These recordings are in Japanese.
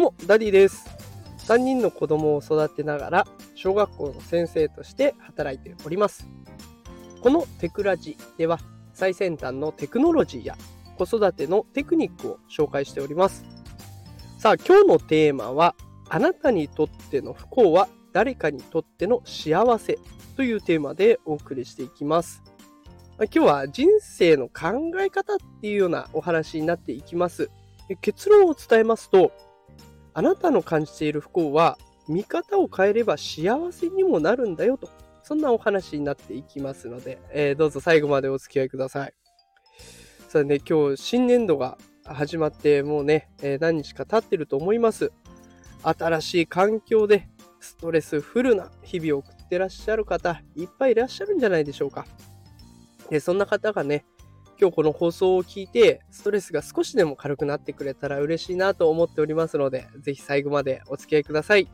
うも、ダディです。3人の子供を育てながら、小学校の先生として働いております。このテクラジでは、最先端のテクノロジーや子育てのテクニックを紹介しております。さあ、今日のテーマは、あなたにとっての不幸は誰かにとっての幸せというテーマでお送りしていきます。今日は人生の考え方っていうようなお話になっていきます。結論を伝えますと、あなたの感じている不幸は見方を変えれば幸せにもなるんだよと、そんなお話になっていきますので、えーどうぞ最後までお付き合いください。さあね、今日新年度が始まってもうね、えー何日か経ってると思います。新しい環境でストレスフルな日々を送ってらっしゃる方、いっぱいいらっしゃるんじゃないでしょうか。でそんな方がね、今日この放送を聞いて、ストレスが少しでも軽くなってくれたら嬉しいなと思っておりますので、ぜひ最後までお付き合いください。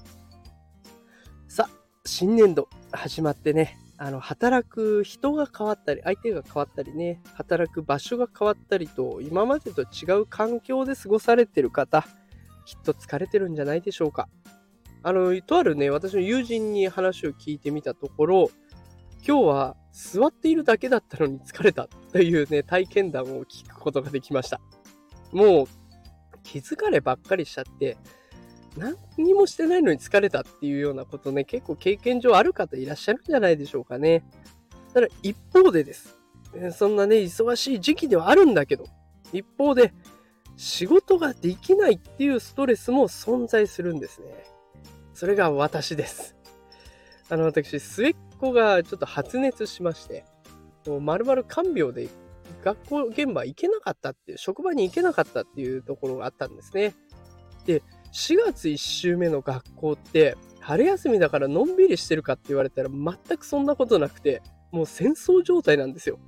さあ、新年度始まってね、あの、働く人が変わったり、相手が変わったりね、働く場所が変わったりと、今までと違う環境で過ごされてる方、きっと疲れてるんじゃないでしょうか。あの、とあるね、私の友人に話を聞いてみたところ、今日は座っているだけだったのに疲れたというね、体験談を聞くことができました。もう気づかればっかりしちゃって、何にもしてないのに疲れたっていうようなことね、結構経験上ある方いらっしゃるんじゃないでしょうかね。ただ一方でです。そんなね、忙しい時期ではあるんだけど、一方で仕事ができないっていうストレスも存在するんですね。それが私です。あの、私、末っ子がちょっと発熱しまして、もう丸々看病で学校現場行けなかったっていう、職場に行けなかったっていうところがあったんですね。で、4月1週目の学校って、春休みだからのんびりしてるかって言われたら全くそんなことなくて、もう戦争状態なんですよ。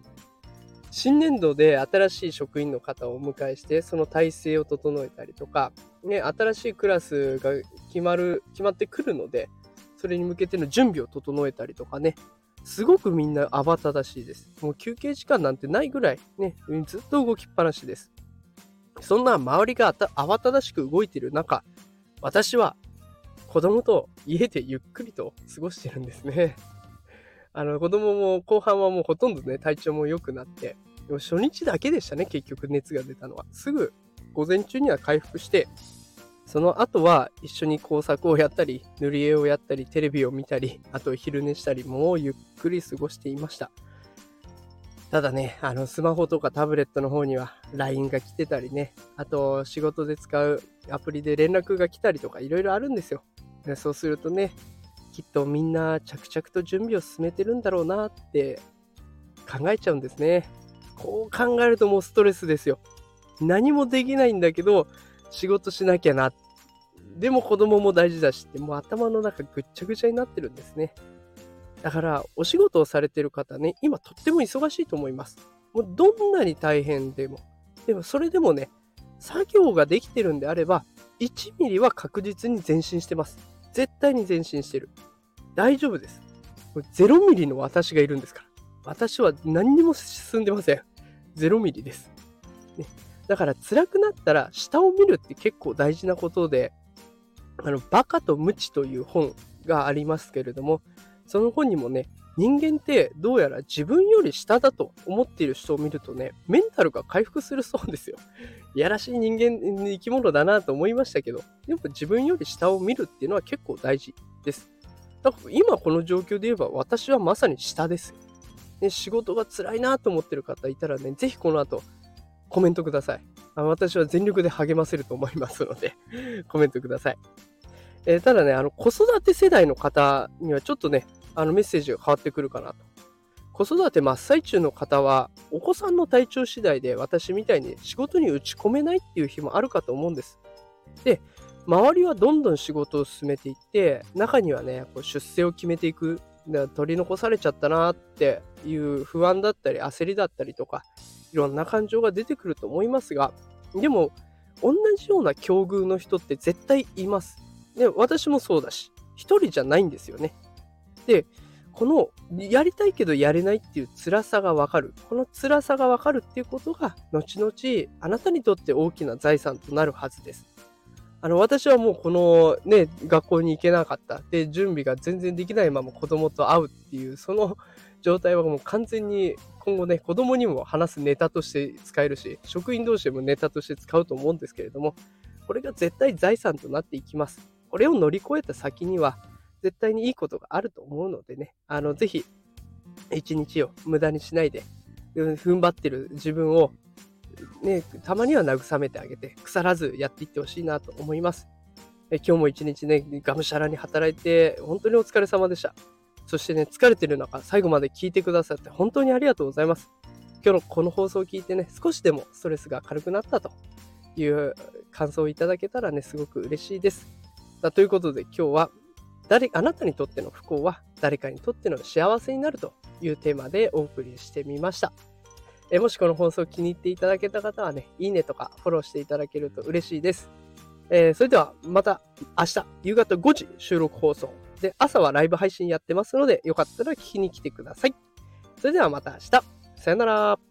新年度で新しい職員の方をお迎えして、その体制を整えたりとか、ね、新しいクラスが決まる、決まってくるので、それに向けての準備を整えたりとかね、すごくみんな慌ただしいです。もう休憩時間なんてないぐらいね、ずっと動きっぱなしです。そんな周りが慌ただしく動いている中、私は子供と家でゆっくりと過ごしてるんですね。あの子供も後半はもうほとんどね、体調も良くなって、でも初日だけでしたね、結局熱が出たのは。すぐ午前中には回復して、その後は一緒に工作をやったり、塗り絵をやったり、テレビを見たり、あと昼寝したり、もうゆっくり過ごしていました。ただね、あのスマホとかタブレットの方には LINE が来てたりね、あと仕事で使うアプリで連絡が来たりとかいろいろあるんですよ。でそうするとね、きっとみんな着々と準備を進めてるんだろうなって考えちゃうんですね。こう考えるともうストレスですよ。何もできないんだけど、仕事しなきゃな。でも子供も大事だしって、もう頭の中ぐっちゃぐちゃになってるんですね。だから、お仕事をされてる方ね、今とっても忙しいと思います。もうどんなに大変でも。でもそれでもね、作業ができてるんであれば、1ミリは確実に前進してます。絶対に前進してる。大丈夫です。0ミリの私がいるんですから。私は何にも進んでません。0ミリです。ね、だから辛くなったら下を見るって結構大事なことで、あの、バカと無知という本がありますけれども、その本にもね、人間ってどうやら自分より下だと思っている人を見るとね、メンタルが回復するそうですよ。いやらしい人間、生き物だなと思いましたけど、でも自分より下を見るっていうのは結構大事です。だから今この状況で言えば私はまさに下です。ね、仕事が辛いなと思ってる方いたらね、ぜひこの後コメントください。私は全力で励ませると思いますので、コメントください。えーただね、あの子育て世代の方にはちょっとね、あのメッセージが変わってくるかなと。子育て真っ最中の方は、お子さんの体調次第で私みたいに仕事に打ち込めないっていう日もあるかと思うんです。で、周りはどんどん仕事を進めていって、中にはね、こう出世を決めていく、取り残されちゃったなっていう不安だったり焦りだったりとか、いろんな感情が出てくると思いますが、でも、同じような境遇の人って絶対います。で、私もそうだし、一人じゃないんですよね。で、このやりたいけどやれないっていう辛さがわかる。この辛さがわかるっていうことが、後々あなたにとって大きな財産となるはずです。あの、私はもうこのね、学校に行けなかった。で、準備が全然できないまま子供と会うっていう、その状態はもう完全に今後ね、子供にも話すネタとして使えるし、職員同士でもネタとして使うと思うんですけれども、これが絶対財産となっていきます。これを乗り越えた先には、絶対にいいことがあると思うのでね、あの、ぜひ、一日を無駄にしないで、踏ん張ってる自分をね、たまには慰めてあげて、腐らずやっていってほしいなと思います。え今日も一日ね、がむしゃらに働いて、本当にお疲れ様でした。そしてね、疲れてる中、最後まで聞いてくださって本当にありがとうございます。今日のこの放送を聞いてね、少しでもストレスが軽くなったという感想をいただけたらね、すごく嬉しいです。ということで今日は誰、あなたにとっての不幸は誰かにとっての幸せになるというテーマでお送りしてみました。えもしこの放送気に入っていただけた方はね、いいねとかフォローしていただけると嬉しいです。えー、それではまた明日夕方5時収録放送で朝はライブ配信やってますのでよかったら聞きに来てください。それではまた明日。さよなら。